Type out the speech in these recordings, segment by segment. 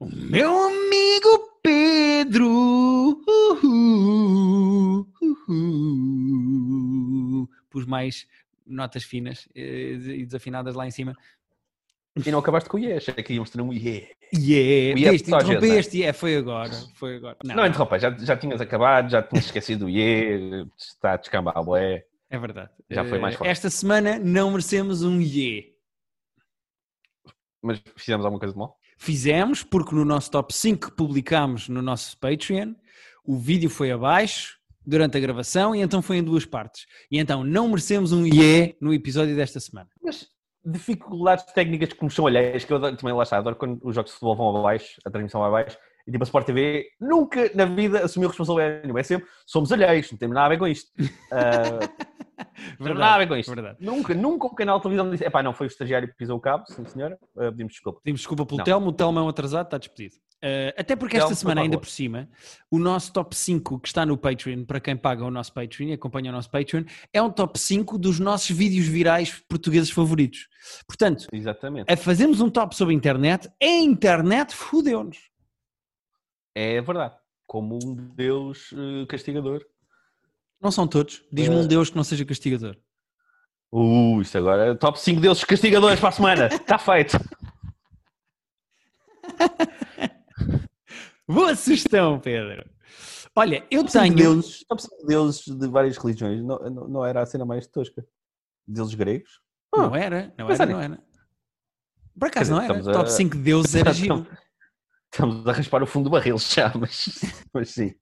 O meu amigo Pedro. Uhul. Pus mais notas finas eh, e desafinadas lá em cima. E não acabaste com o yeah, achei que íamos ter um yeah. Yeah, yeah viste, a interrompeste, yeah, foi agora, foi agora. Não, não interrompa, já, já tinhas acabado, já tinhas esquecido o yeah, está a descambar, bué. É verdade. Já foi mais Eh, forte. Esta semana não merecemos um yeah. Mas fizemos alguma coisa de mal? Fizemos, porque no nosso top 5 que publicámos no nosso Patreon, o vídeo foi abaixo durante a gravação e então foi em duas partes. E então não merecemos um yeah no episódio desta semana. Mas dificuldades técnicas que me são alheias, que eu também lá está, adoro quando os jogos de futebol vão abaixo, a transmissão vai abaixo, e tipo a Sport TV nunca na vida assumiu responsabilidade nenhuma. É sempre, somos alheios, não temos nada a ver com isto. Ah, não temos nada a ver com isto. verdade. Nunca, nunca um canal de televisão disse, epá, não, foi o estagiário que pisou o cabo, sim senhora, Ah, pedimos desculpa. Pedimos desculpa pelo Não. Telmo, o Telmo é um atrasado, está despedido. Uh, até porque esta Telmo, por semana, ainda por cima, o nosso top 5 que está no Patreon, para quem paga o nosso Patreon e acompanha o nosso Patreon, é um top 5 dos nossos vídeos virais portugueses favoritos. Portanto, Exatamente. a fazermos um top sobre a internet, a internet fudeu-nos. É verdade. Como um Deus eh, castigador. Não são todos. Diz-me um Eh. Deus que não seja castigador. Uh, isto agora é top 5 deuses castigadores para a semana. Está feito. Boa sugestão, Pedro. Olha, eu Top 5 tenho. deuses, top 5 deuses de várias religiões. Não, não, não era a cena mais tosca. Deuses gregos? Não era, não era, não era. Por acaso Quer não dizer, era. a- Top 5 deuses era giro. Estamos a raspar o fundo do barril já, mas, mas sim.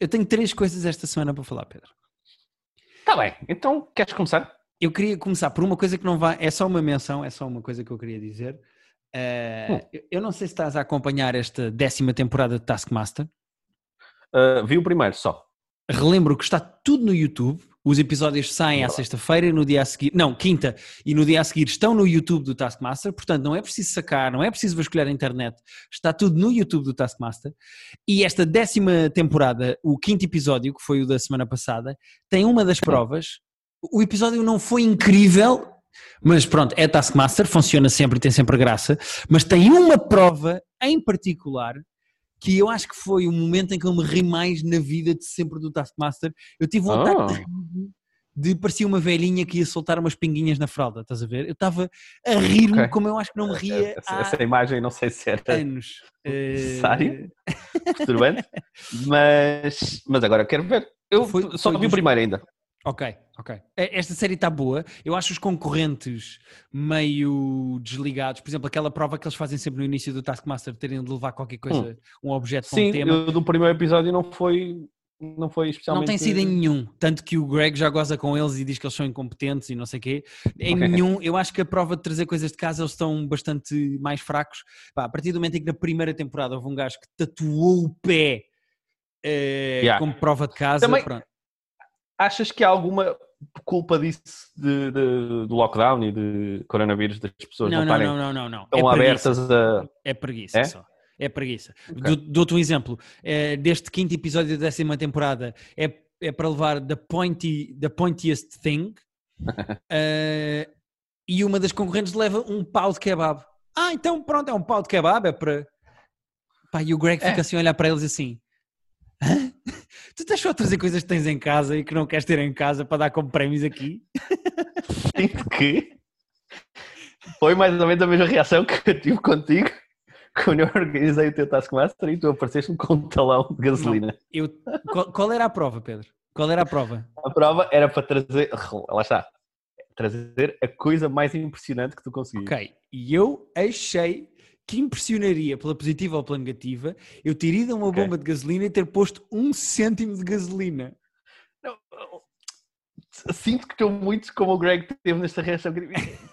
Eu tenho três coisas esta semana para falar, Pedro. Está bem, então queres começar? Eu queria começar por uma coisa que não vai, é só uma menção, é só uma coisa que eu queria dizer. Ah, Hum. eu- Eu não sei se estás a acompanhar esta décima temporada de Taskmaster. Uh, vi o primeiro só. Relembro que está tudo no YouTube. Os episódios saem à sexta-feira e no dia a seguir, não, quinta, e no dia a seguir estão no YouTube do Taskmaster, portanto não é preciso sacar, não é preciso vasculhar a internet, está tudo no YouTube do Taskmaster. E esta décima temporada, o quinto episódio, que foi o da semana passada, tem uma das provas. O episódio não foi incrível, mas pronto, é Taskmaster, funciona sempre e tem sempre graça, mas tem uma prova em particular que eu acho que foi o momento em que eu me ri mais na vida de sempre do Taskmaster. Eu tive um ataque de de parecia uma velhinha que ia soltar umas pinguinhas na fralda, estás a ver? Eu estava a rir-me Ok. como eu acho que não me ria essa, há essa imagem não sei se era anos. Eh, Necessário? perturbante, mas, mas agora quero ver. Eu Foi- só foi vi o dos- primeiro ainda. Ok, ok. Eh, Esta série está boa. Eu acho os concorrentes meio desligados. Por exemplo, aquela prova que eles fazem sempre no início do Taskmaster, terem de levar qualquer coisa, um objeto para um Sim, tema. eu, do primeiro episódio não foi, não foi Não especialmente... tem sido em nenhum. Tanto que o Greg já goza com eles e diz que eles são incompetentes e não sei o quê. Em Ok. nenhum. Eu acho que a prova de trazer coisas de casa eles estão bastante mais fracos. Pá, a partir do momento em que na primeira temporada houve um gajo que tatuou o pé eh, Yeah. como prova de casa. Também- pronto. Achas que há alguma culpa disso de, de- do lockdown e de coronavírus das pessoas Não, não, não, não, não, não, tão é abertas a... É preguiça É? só. É preguiça. Ok. Do- Dou-te um exemplo. Eh, deste quinto episódio da décima temporada é, é para levar the, pointy, the pointiest thing Eh, e uma das concorrentes leva um pau de kebab. Ah, então pronto, é um pau de kebab, é para... Pá, e o Greg fica É. assim a olhar para eles assim... "Hã? Tu estás só a trazer coisas que tens em casa e que não queres ter em casa para dar como prémios aqui? Sinto que foi mais ou menos a mesma reação que eu tive contigo quando eu organizei o teu Taskmaster e tu apareceste-me com um talão de gasolina. Eu, qual, qual era a prova, Pedro? Qual era a prova? A prova era para trazer, lá está, trazer a coisa mais impressionante que tu conseguias. Ok, e eu achei que impressionaria pela positiva ou pela negativa eu ter ido a uma Ok. bomba de gasolina e ter posto um cêntimo de gasolina. Não, Sinto que estou muito como o Greg teve nesta reação.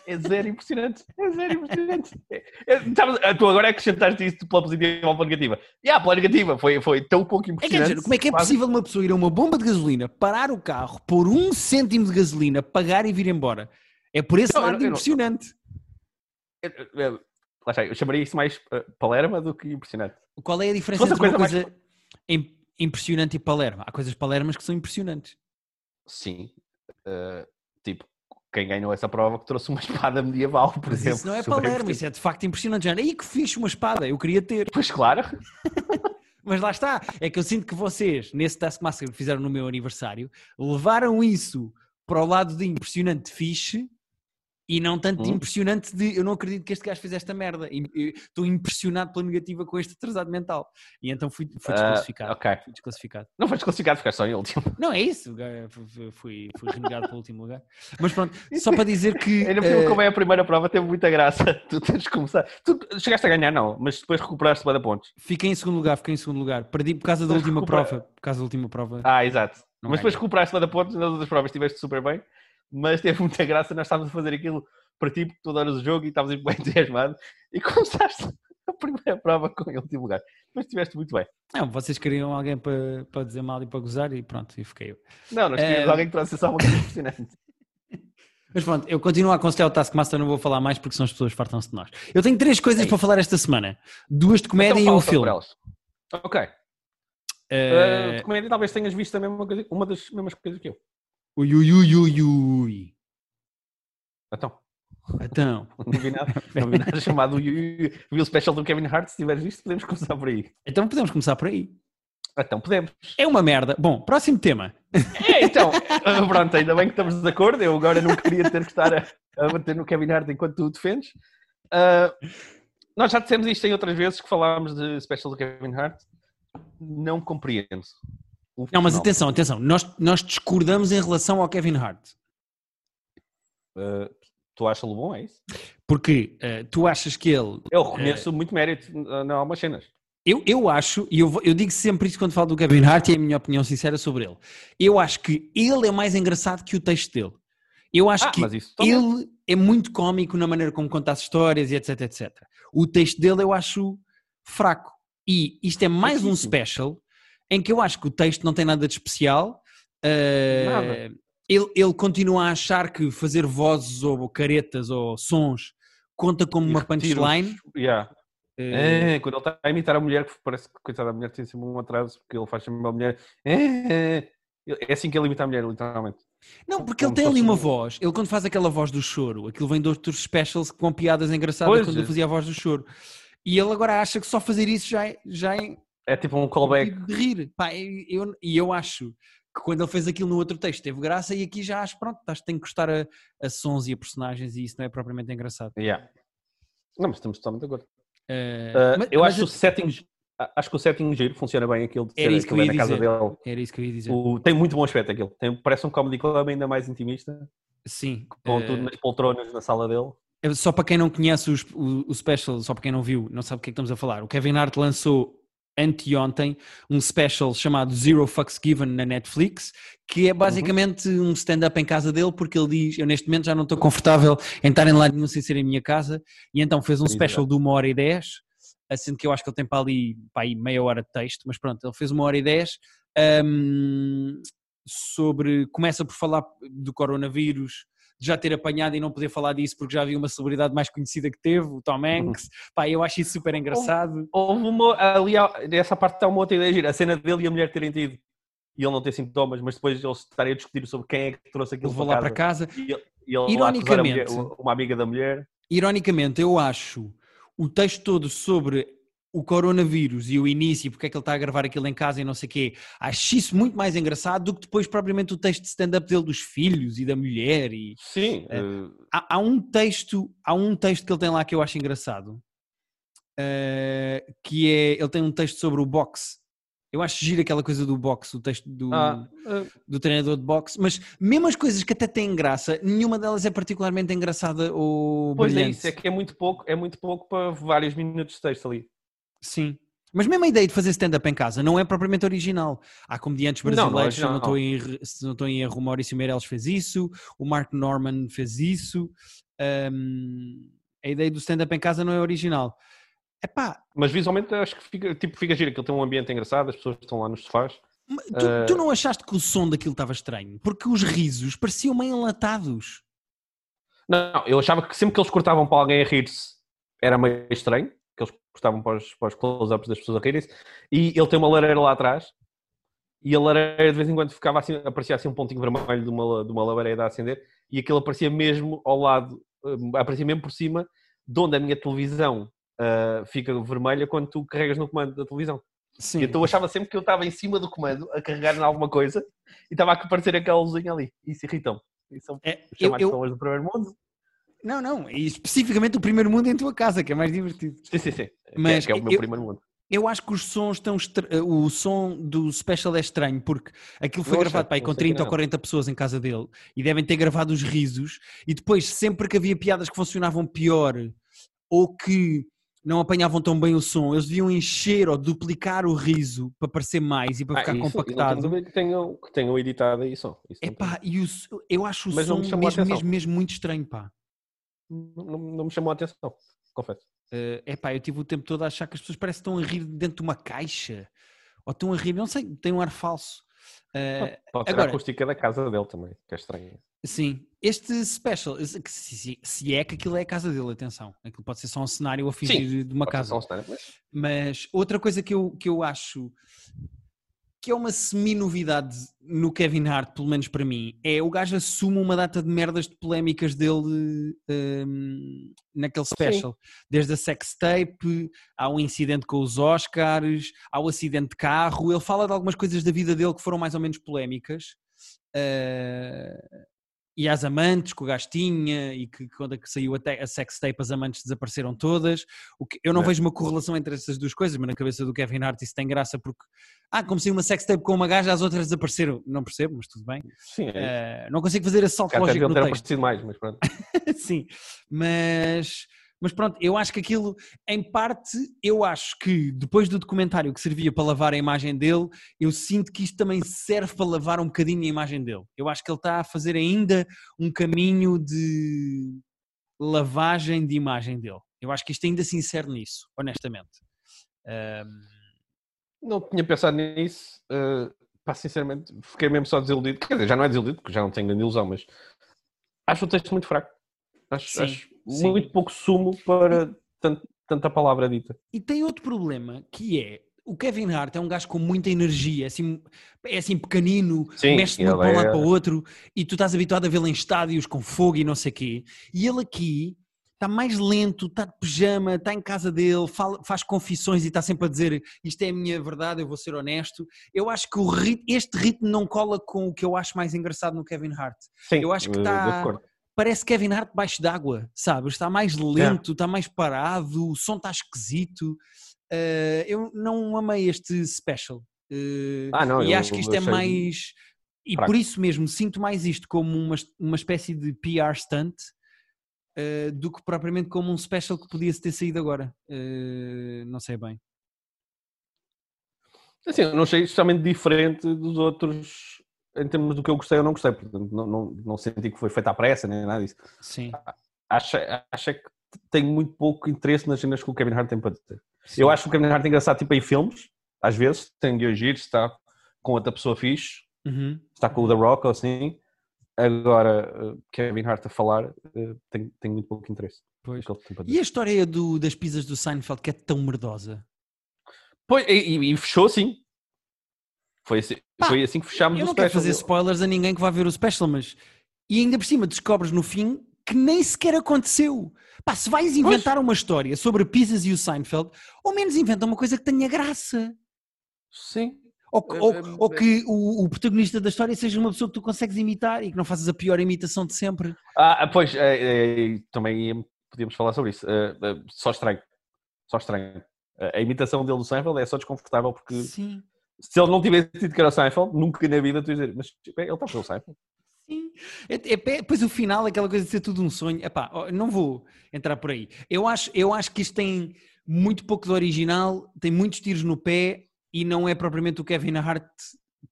É zero impressionante. É zero impressionante. É, é, sabes, tu agora acrescentaste isso pela positiva ou pela negativa. E ah, pela negativa foi, foi tão pouco É, impressionante. dizer, como é que é possível uma pessoa ir a uma bomba de gasolina, parar o carro, pôr um cêntimo de gasolina, pagar e vir embora? É por esse Não, lado não- não- impressionante. Eu- Lá está, eu chamaria isso mais uh, Palerma do que impressionante. Qual é a diferença entre uma coisa coisa im- impressionante e palerma? Há coisas palermas que são impressionantes. Sim. Uh, tipo, quem ganhou essa prova que trouxe uma espada medieval, por Mas exemplo. isso não é Palermo, isso é de facto impressionante. Já. Aí que fixe uma espada, eu queria ter. Pois claro. Mas lá está, é que eu sinto que vocês, nesse Taskmaster que fizeram no meu aniversário, levaram isso para o lado de impressionante fixe e não tanto Hum. impressionante de eu não acredito que este gajo fez esta merda. Estou impressionado pela negativa com este atrasado mental. E então fui, fui Ah, desclassificado. ok. Fui desclassificado. Não foi desclassificado, ficaste só em último. Não, é isso. Fui, fui, fui renegado pelo último lugar. Mas pronto, só para dizer que. Ainda por eh, como é a primeira prova, teve muita graça. Tu tens de começar. Tu chegaste a ganhar, não, mas depois recuperaste para pontos. Fiquei em segundo lugar, fiquei em segundo lugar. Perdi por causa da última recupera- prova. Por causa da última prova. Ah, exato. Não mas depois ganhei. recuperaste para pontos nas outras provas, estiveste super bem. Mas teve muita graça, nós estávamos a fazer aquilo para ti, porque tu adoras o jogo e estavas bem entusiasmado. E começaste a primeira prova com o último lugar. Mas estiveste muito bem. Não, vocês queriam alguém para, para dizer mal e para gozar e pronto, e fiquei eu. Não, nós queríamos Eh, alguém que trouxe só uma coisa impressionante. Mas pronto, eu continuo a aconselhar o Taskmaster, não vou falar mais porque senão as pessoas fartam-se de nós. Eu tenho três coisas É para falar esta semana: duas de comédia Então e um filme. Ok. Eh, Uh, de comédia talvez tenhas visto a mesma coisa, uma das mesmas coisas que eu. Ui, ui, ui, ui, ui. Então, Então, não vi nada, não vi nada chamado Ui, Ui, Ui. Vi o special do Kevin Hart, se tiveres visto, podemos começar por aí. então podemos começar por aí. Então, podemos. É uma merda. Bom, próximo tema. É, então, uh, pronto, ainda bem que estamos de acordo. Eu agora não queria ter que estar a, a bater no Kevin Hart enquanto tu o defendes. Uh, nós já dissemos isto em outras vezes que falámos de special do Kevin Hart. Não compreendo. Não, mas atenção, atenção. Nós, nós discordamos em relação ao Kevin Hart. Uh, tu achas-lo bom, é isso? Porque eh, tu achas que ele. Eu reconheço muito mérito uh, em algumas cenas. Eu, eu acho, e eu, eu digo sempre isso quando falo do Kevin Hart e é a minha opinião sincera sobre ele. Eu acho que ele é mais engraçado que o texto dele. Eu acho Ah, que ele é muito cómico na maneira como conta as histórias e etc, etc. O texto dele eu acho fraco. E isto é mais um special em que eu acho que o texto não tem nada de especial. Uh, Nada. Ele, ele continua a achar que fazer vozes ou caretas ou sons conta como E uma punchline. Yeah. Uh, É, quando ele está a imitar a mulher, que parece que coitada da mulher tem sempre um atraso, porque ele faz sempre a mulher. É, é assim que ele imita a mulher, literalmente. Não, porque ele Como tem se ali uma um- voz. Ele quando faz aquela voz do choro, aquilo vem de outros specials com piadas engraçadas Pois quando é. ele fazia a voz do choro. E ele agora acha que só fazer isso já é, já é tipo um callback. de rir. Pá, e eu, e eu acho que quando ele fez aquilo no outro texto teve graça e aqui já acho, pronto, estás- tem que gostar a, a sons e a personagens e isso não é propriamente engraçado. Yeah. Não, mas estamos totalmente de acordo. Eh, Uh, mas- eu mas acho que o setting, acho que o setting giro funciona bem aquilo de Era isso que eu é ia na casa dizer. dele. Era isso que eu ia dizer. O- tem muito bom aspecto aquilo. Tem, parece um comedy club ainda mais intimista, Sim. com eh, tudo nas poltronas na sala dele. Só para quem não conhece os- o, o special, só para quem não viu, não sabe o que é que estamos a falar. O Kevin Hart lançou anteontem um special chamado Zero Fucks Given na Netflix, que é basicamente um stand-up em casa dele, porque ele diz: Eu neste momento já não estou confortável em estar em lado nenhum sem ser em minha casa, e então fez um Exato. special de uma hora e dez, sendo que eu acho que ele tem para ali, para aí meia hora de texto, mas pronto, ele fez uma hora e dez. hum, sobre começa por falar do coronavírus de já ter apanhado e não poder falar disso porque já havia uma celebridade mais conhecida que teve, o Tom Hanks. Pá, eu acho isso super engraçado. Houve uma, ali, nessa parte está uma outra ideia gira. A cena dele e a mulher terem tido e ele não ter sintomas, mas depois eles estarem a discutir sobre quem é que trouxe aquilo Ele levou lá para casa. casa. E ele, e ele a mulher- Ironicamente- uma amiga da mulher. Ironicamente, eu acho o texto todo sobre o coronavírus e o início, porque é que ele está a gravar aquilo em casa e não sei o quê, acho isso muito mais engraçado do que depois propriamente o texto de stand-up dele dos filhos e da mulher e... Sim, É. eh, há, há um texto há um texto que ele tem lá que eu acho engraçado eh, que é ele tem um texto sobre o boxe eu acho giro aquela coisa do boxe o texto do, ah, eh, do treinador de boxe mas mesmo as coisas que até têm graça nenhuma delas é particularmente engraçada ou pois é brilhante isso, é que é muito pouco, é muito pouco para vários minutos de texto ali. Sim mas mesmo a ideia de fazer stand-up em casa não é propriamente original. Há comediantes Não, não é brasileiros, não estou em, não estou em erro, o Maurício Meirelles fez isso, o Mark Norman fez isso. Hum, a ideia do stand-up em casa não é original. Epá, Mas visualmente acho que fica, tipo, fica giro, que ele tem um ambiente engraçado, as pessoas estão lá nos sofás. tu, Eh, tu não achaste que o som daquilo estava estranho? Porque os risos pareciam meio enlatados. Não, não, eu achava que sempre que eles cortavam para alguém a rir-se era meio estranho, cortavam para os, para os close-ups das pessoas a rirem-se, e ele tem uma lareira lá atrás, e a lareira de vez em quando ficava assim, aparecia assim um pontinho vermelho de uma, de uma lareira a acender, e aquilo aparecia mesmo ao lado, uh, aparecia mesmo por cima, de onde a minha televisão uh, fica vermelha quando tu carregas no comando da televisão. Sim. Então eu achava sempre que eu estava em cima do comando a carregar em alguma coisa e estava a aparecer aquela luzinha ali. Isso irritou-me. Isso são É, os eu, eu- pessoas do primeiro mundo. Não, não, e especificamente o primeiro mundo em tua casa, que é mais divertido. Sim, sim, sim. Mas que é, que é o meu eu- primeiro mundo. Eu acho que os sons estão. estra- O som do special é estranho, porque aquilo foi Não gravado sei, pá, não com sei 30 ou não. 40 pessoas em casa dele e devem ter gravado os risos. E depois, sempre que havia piadas que funcionavam pior ou que não apanhavam tão bem o som, eles deviam encher ou duplicar o riso para parecer mais e para Ah, ficar isso, Não compactado. dúvida que tenham, que tenham editado aí só. Isso não, Epá, e o eu acho o Mas não som mesmo, mesmo, mesmo muito estranho, pá. Não, não- me chamou a atenção, confesso. É epá, eu tive o tempo todo a achar que as pessoas parecem que estão a rir dentro de uma caixa. Ou estão a rir, não sei, tem um ar falso. Eh, Pode ser agora- a acústica da casa dele também, que é estranho. Sim, este special, se, é que aquilo é a casa dele, atenção, aquilo pode ser só um cenário a fingir de uma casa. um cenário, mas- Mas outra coisa que eu, que eu acho que é uma semi-novidade no Kevin Hart, pelo menos para mim, é o gajo assume uma data de merdas de polémicas dele hum, naquele special. Desde a sex tape, há um incidente com os Oscars, há o acidente de carro, ele fala de algumas coisas da vida dele que foram mais ou menos polémicas. Uh, e às amantes que o gajo tinha e que quando é que saiu a, a sex tape as amantes desapareceram todas. O que, eu não É. vejo uma correlação entre essas duas coisas, mas na cabeça do Kevin Hart isso tem graça porque ah, como saiu uma sex tape com uma gaja, as outras desapareceram. Não percebo, mas tudo bem. Sim, é. Uh, não consigo fazer esse salto Cá até lógico no texto. mais, mas pronto. Sim, mas, mas pronto, eu acho que aquilo, em parte, eu acho que depois do documentário que servia para lavar a imagem dele, eu sinto que isto também serve para lavar um bocadinho a imagem dele. Eu acho que ele está a fazer ainda um caminho de lavagem de imagem dele. Eu acho que isto ainda se insere nisso, honestamente. Ahm, Não tinha pensado nisso. Uh, pá, sinceramente, fiquei mesmo só desiludido. Quer dizer, já não é desiludido, porque já não tenho grande ilusão, mas acho o texto muito fraco. Acho, Sim, acho sim. muito pouco sumo para tant- tanta palavra dita. E tem outro problema que é o Kevin Hart é um gajo com muita energia, é assim, é assim pequenino, Sim, mexe muito ele para um lado é- para o outro e tu estás habituado a vê-lo em estádios com fogo e não sei o quê. E ele aqui está mais lento, está de pijama, está em casa dele, fala- faz confissões e está sempre a dizer isto é a minha verdade, eu vou ser honesto. Eu acho que este ritmo não cola com o que eu acho mais engraçado no Kevin Hart. Sim, Eu acho que uh, tá- de acordo. Parece Kevin Hart debaixo d'água, sabes? Está mais lento, está mais parado, o som está esquisito. Uh, eu não amei este special. Uh, Ah, não, e eu acho que isto é mais. E fraco. por isso mesmo sinto mais isto como uma, uma espécie de PR stunt uh, do que propriamente como um special que podia ter saído agora. Não sei bem. Assim, eu não achei especialmente diferente dos outros em termos do que eu gostei ou não gostei. Portanto, não, não, não senti que foi feita à pressa nem nada disso. Sim. Acho, acho que tenho muito pouco interesse nas cenas que o Kevin Hart tem para dizer. sim. Eu acho que o Kevin Hart é engraçado tipo em filmes, às vezes, tem de agir, está com outra pessoa fixe, Uhum. está com o The Rock ou assim. Agora, eh, Kevin Hart a falar, tenho, tenho muito pouco interesse. Pois. E a história do, das pizzas do Seinfeld que é tão merdosa? Pois, e, e- fechou assim. Foi assim, Pá, foi assim que fechámos Eu o não quero special. fazer spoilers a ninguém que vá ver o special, mas. E ainda por cima descobres no fim que nem sequer aconteceu. Pá, se vais inventar uma história sobre pizzas e o Seinfeld, ao menos inventa uma coisa que tenha graça. Sim. Ou, que- É, ou- é, ou é. que o, o protagonista da história seja uma pessoa que tu consegues imitar e que não fazes a pior imitação de sempre. Ah, pois, eh, eh, também podíamos falar sobre isso. Eh, só estranho. Só estranho. A imitação dele do Seinfeld é só desconfortável porque Sim. Se ele não tivesse dito que era o Seinfeld, nunca na vida tu ias dizer, mas tipo, ele está a fazer o Seinfeld. Sim. É, é, é- depois o final, aquela coisa de ser tudo um sonho. Epá, não vou entrar por aí. Eu acho, eu acho que isto tem muito pouco de original, tem muitos tiros no pé e não é propriamente o Kevin Hart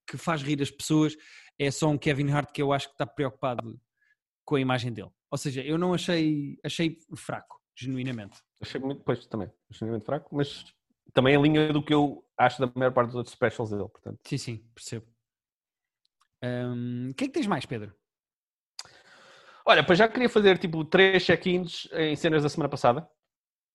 que faz rir as pessoas, é só um Kevin Hart que eu acho que está preocupado com a imagem dele. Ou seja, eu não achei, achei fraco, genuinamente. Achei muito, pois também, muito fraco, mas também em linha do que eu acho da maior parte dos outros specials dele, portanto. Sim, sim, percebo. O que é que tens mais, Pedro? Olha, pois já queria fazer tipo três check-ins em cenas da semana passada.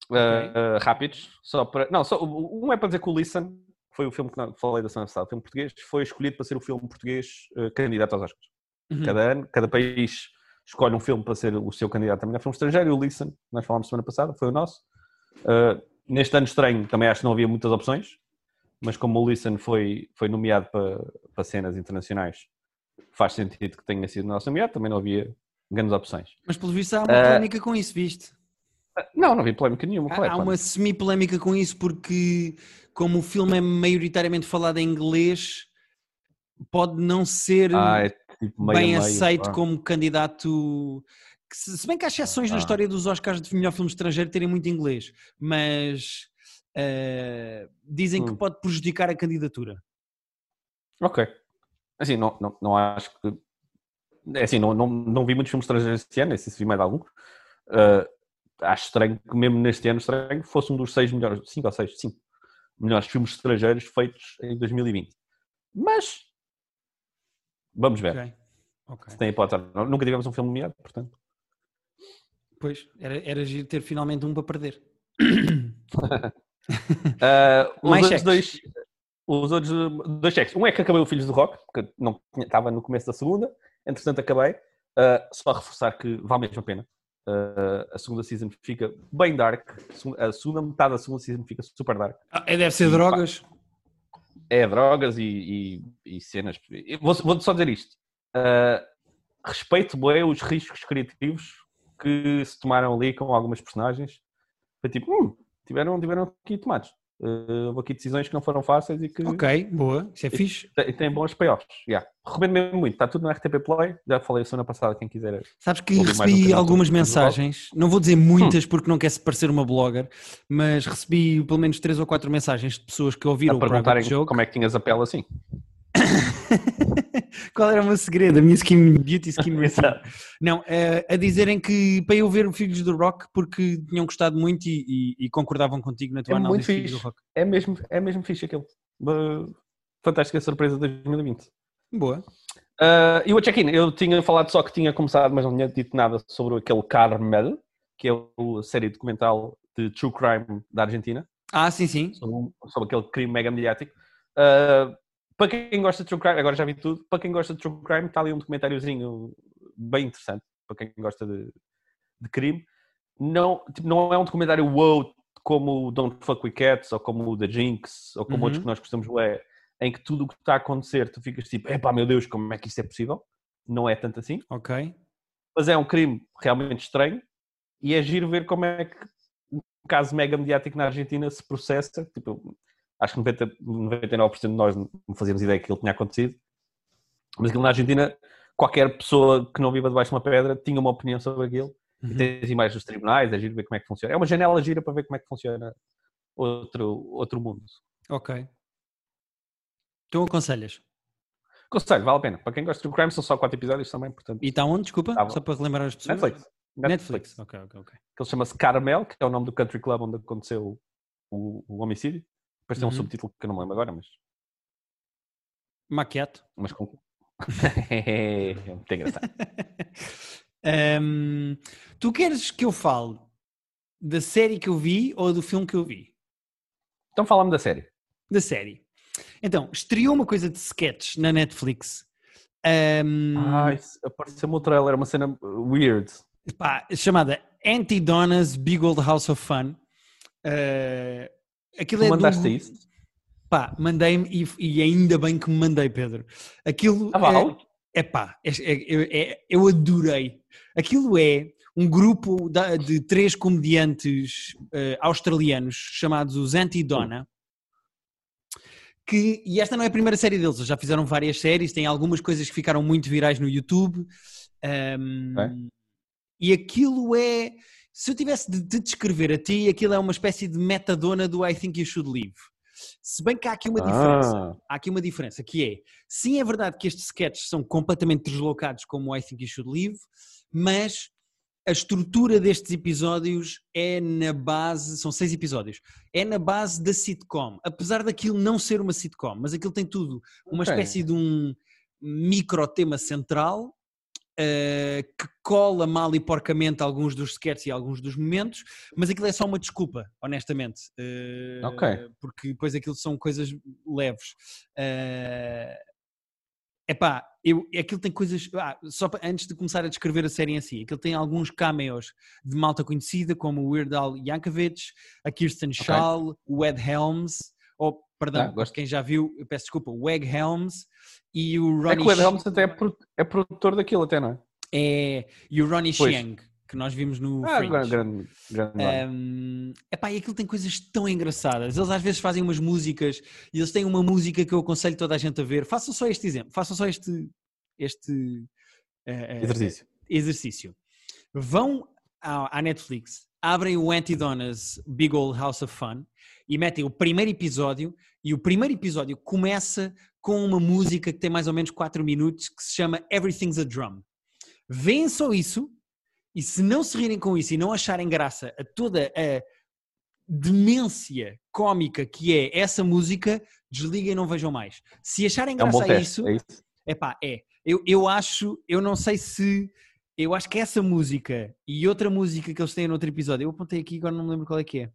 Ok. Uh, uh, rápidos, só para. Não, só, um é para dizer que o Listen, que foi o filme que não- falei da semana passada, o filme português, foi escolhido para ser o filme português uh, candidato aos Oscars. Uhum. Cada ano, cada país escolhe um filme para ser o seu candidato a melhor filme estrangeiro, e o Listen, nós falámos semana passada, foi o nosso. Uh, neste ano estranho também acho que não havia muitas opções, mas como o Listen foi, foi nomeado para, para cenas internacionais, faz sentido que tenha sido nosso nomeado, também não havia grandes opções. Mas pelo visto há uma uh, polémica com isso, viste? Não, não havia polémica nenhuma. Há, há uma semi-polémica com isso porque, como o filme é maioritariamente falado em inglês, pode não ser ah, é tipo bem meio, aceito meio, como candidato. Se bem que há exceções ah. na história dos Oscars de melhor filme estrangeiro terem muito inglês, mas uh, dizem hum. que pode prejudicar a candidatura. Ok. Assim, não, não, não acho que. É assim, não, não, não vi muitos filmes estrangeiros este ano, se vi mais algum. Uh, acho estranho que mesmo neste ano estranho fosse um dos seis melhores, cinco ou seis, cinco melhores filmes estrangeiros feitos em 2020. Mas vamos ver. Okay. Okay. Se tem hipótese. Nunca tivemos um filme nomeado, portanto. Pois, era, era giro ter finalmente um para perder. uh, os Mais outros dois, os outros dois cheques. Um é que acabei o Filhos do Rock, porque não estava no começo da segunda, entretanto acabei. Uh, só reforçar que vale mesmo a pena. Uh, a segunda season fica bem dark. A segunda metade da segunda season fica super dark. Ah, é, deve ser e, drogas. Pá, é drogas e, e, e cenas. Vou, vou, só dizer isto. Uh, respeito bem os riscos criativos que se tomaram ali com algumas personagens. Foi tipo, hum, tiveram, tiveram aqui tomates. Uh, houve aqui decisões que não foram fáceis e que. Ok, boa, isso é fixe. E tem bons payoffs. Yeah. Recomendo mesmo muito, está tudo no RTP Play. Já falei a semana passada, quem quiser. Sabes que recebi algumas mensagens, não vou dizer muitas hum. porque não quer se parecer uma blogger, mas recebi pelo menos três ou quatro mensagens de pessoas que ouviram a o jogo. Como é que tinhas a pele assim? Qual era o meu segredo? A minha skin beauty skin routine. Não, é, a dizerem que para eu ver o Filhos do Rock porque tinham gostado muito e, e, e concordavam contigo na tua é análise muito do Rock. É mesmo, é mesmo fixe aquilo. Fantástica surpresa de 2020. Boa. Uh, e o check-in, eu tinha falado só que tinha começado, mas não tinha dito nada sobre aquele Carmel, que é a série documental de True Crime da Argentina. Ah, sim, sim. Sobre, sobre aquele crime mega mediático. Uh, para quem gosta de True Crime, agora já vi tudo, para quem gosta de True Crime, está ali um documentáriozinho bem interessante, para quem gosta de, de crime. Não, tipo, não é um documentário wow como o Don't Fuck With Cats, ou como o The Jinx, ou como uhum. outros que nós gostamos ler, em que tudo o que está a acontecer, tu ficas tipo, epá, meu Deus, como é que isso é possível? Não é tanto assim. Ok. Mas é um crime realmente estranho, e é giro ver como é que um caso mega mediático na Argentina se processa, tipo, acho que 90, 99% de nós não fazíamos ideia que aquilo tinha acontecido. Mas aquilo na Argentina, qualquer pessoa que não viva debaixo de uma pedra tinha uma opinião sobre aquilo. Uhum. E tens imagens dos tribunais, é giro ver como é que funciona. É uma janela gira para ver como é que funciona outro, outro mundo. Ok. Tu aconselhas? Aconselho, vale a pena. Para quem gosta do crime, são só quatro episódios também, portanto... E está onde, desculpa? Só para relembrar as pessoas. Netflix. Netflix. Netflix. Ok, ok, ok. Ele chama-se Caramel, que é o nome do country club onde aconteceu o, o homicídio. Depois tem um uhum. subtítulo que eu não me lembro agora, mas. Maquiato. Mas com. é muito engraçado. um, tu queres que eu fale da série que eu vi ou do filme que eu vi? Então fala-me da série. Da série. Então, estreou uma coisa de sketch na Netflix. Um, ah, apareceu-me o trailer, uma cena weird. Pá, chamada Anti-Donna's Big Old House of Fun. Uh, Aquilo tu é mandaste do... isso? Pá, mandei-me e, e, ainda bem que me mandei, Pedro. Aquilo ah, é, é pá, é, é, é, eu adorei. Aquilo é um grupo de três comediantes uh, australianos chamados os Anti-Donna. Que, e esta não é a primeira série deles, eles já fizeram várias séries, tem algumas coisas que ficaram muito virais no YouTube. Um, e aquilo é se eu tivesse de te descrever a ti, aquilo é uma espécie de metadona do I Think You Should Leave. Se bem que há aqui uma diferença, ah. há aqui uma diferença, que é, sim é verdade que estes sketches são completamente deslocados como o I Think You Should Leave, mas a estrutura destes episódios é na base, são seis episódios, é na base da sitcom, apesar daquilo não ser uma sitcom, mas aquilo tem tudo, uma okay. espécie de um micro tema central Uh, que cola mal e porcamente alguns dos sketches e alguns dos momentos, mas aquilo é só uma desculpa, honestamente. Uh, ok. Porque depois aquilo são coisas leves. Uh, Epá, eu, aquilo tem coisas. Ah, só para, antes de começar a descrever a série em si, aquilo tem alguns cameos de malta conhecida, como o Weird Al Yankovic, a Kirsten Shaw, o Ed Helms, ou, perdão, Ah, gosto. quem já viu, eu peço desculpa, o Eg Helms e o É Ronnie, que o Ed Helms até é, é produtor daquilo, até, não é? é, e o Ronnie Pois. Chiang, que nós vimos no Ah, Fringe. grande, grande. Um, epá, e aquilo tem coisas tão engraçadas. Eles às vezes fazem umas músicas e eles têm uma música que eu aconselho toda a gente a ver. Façam só este exemplo, façam só este, este eh, Exercício. exercício. Vão à, à Netflix, abrem o Antidona's Big Old House of Fun e metem o primeiro episódio e o primeiro episódio começa com uma música que tem mais ou menos 4 minutos que se chama Everything's a Drum. Vêem só isso e se não se rirem com isso e não acharem graça a toda a demência cómica que é essa música, desliguem e não vejam mais. Se acharem É um graça a isso, é isso? Epá, é. Eu, eu acho, eu não sei se. Eu acho que essa música e outra música que eles têm no outro episódio, eu apontei aqui, agora não me lembro qual é que é.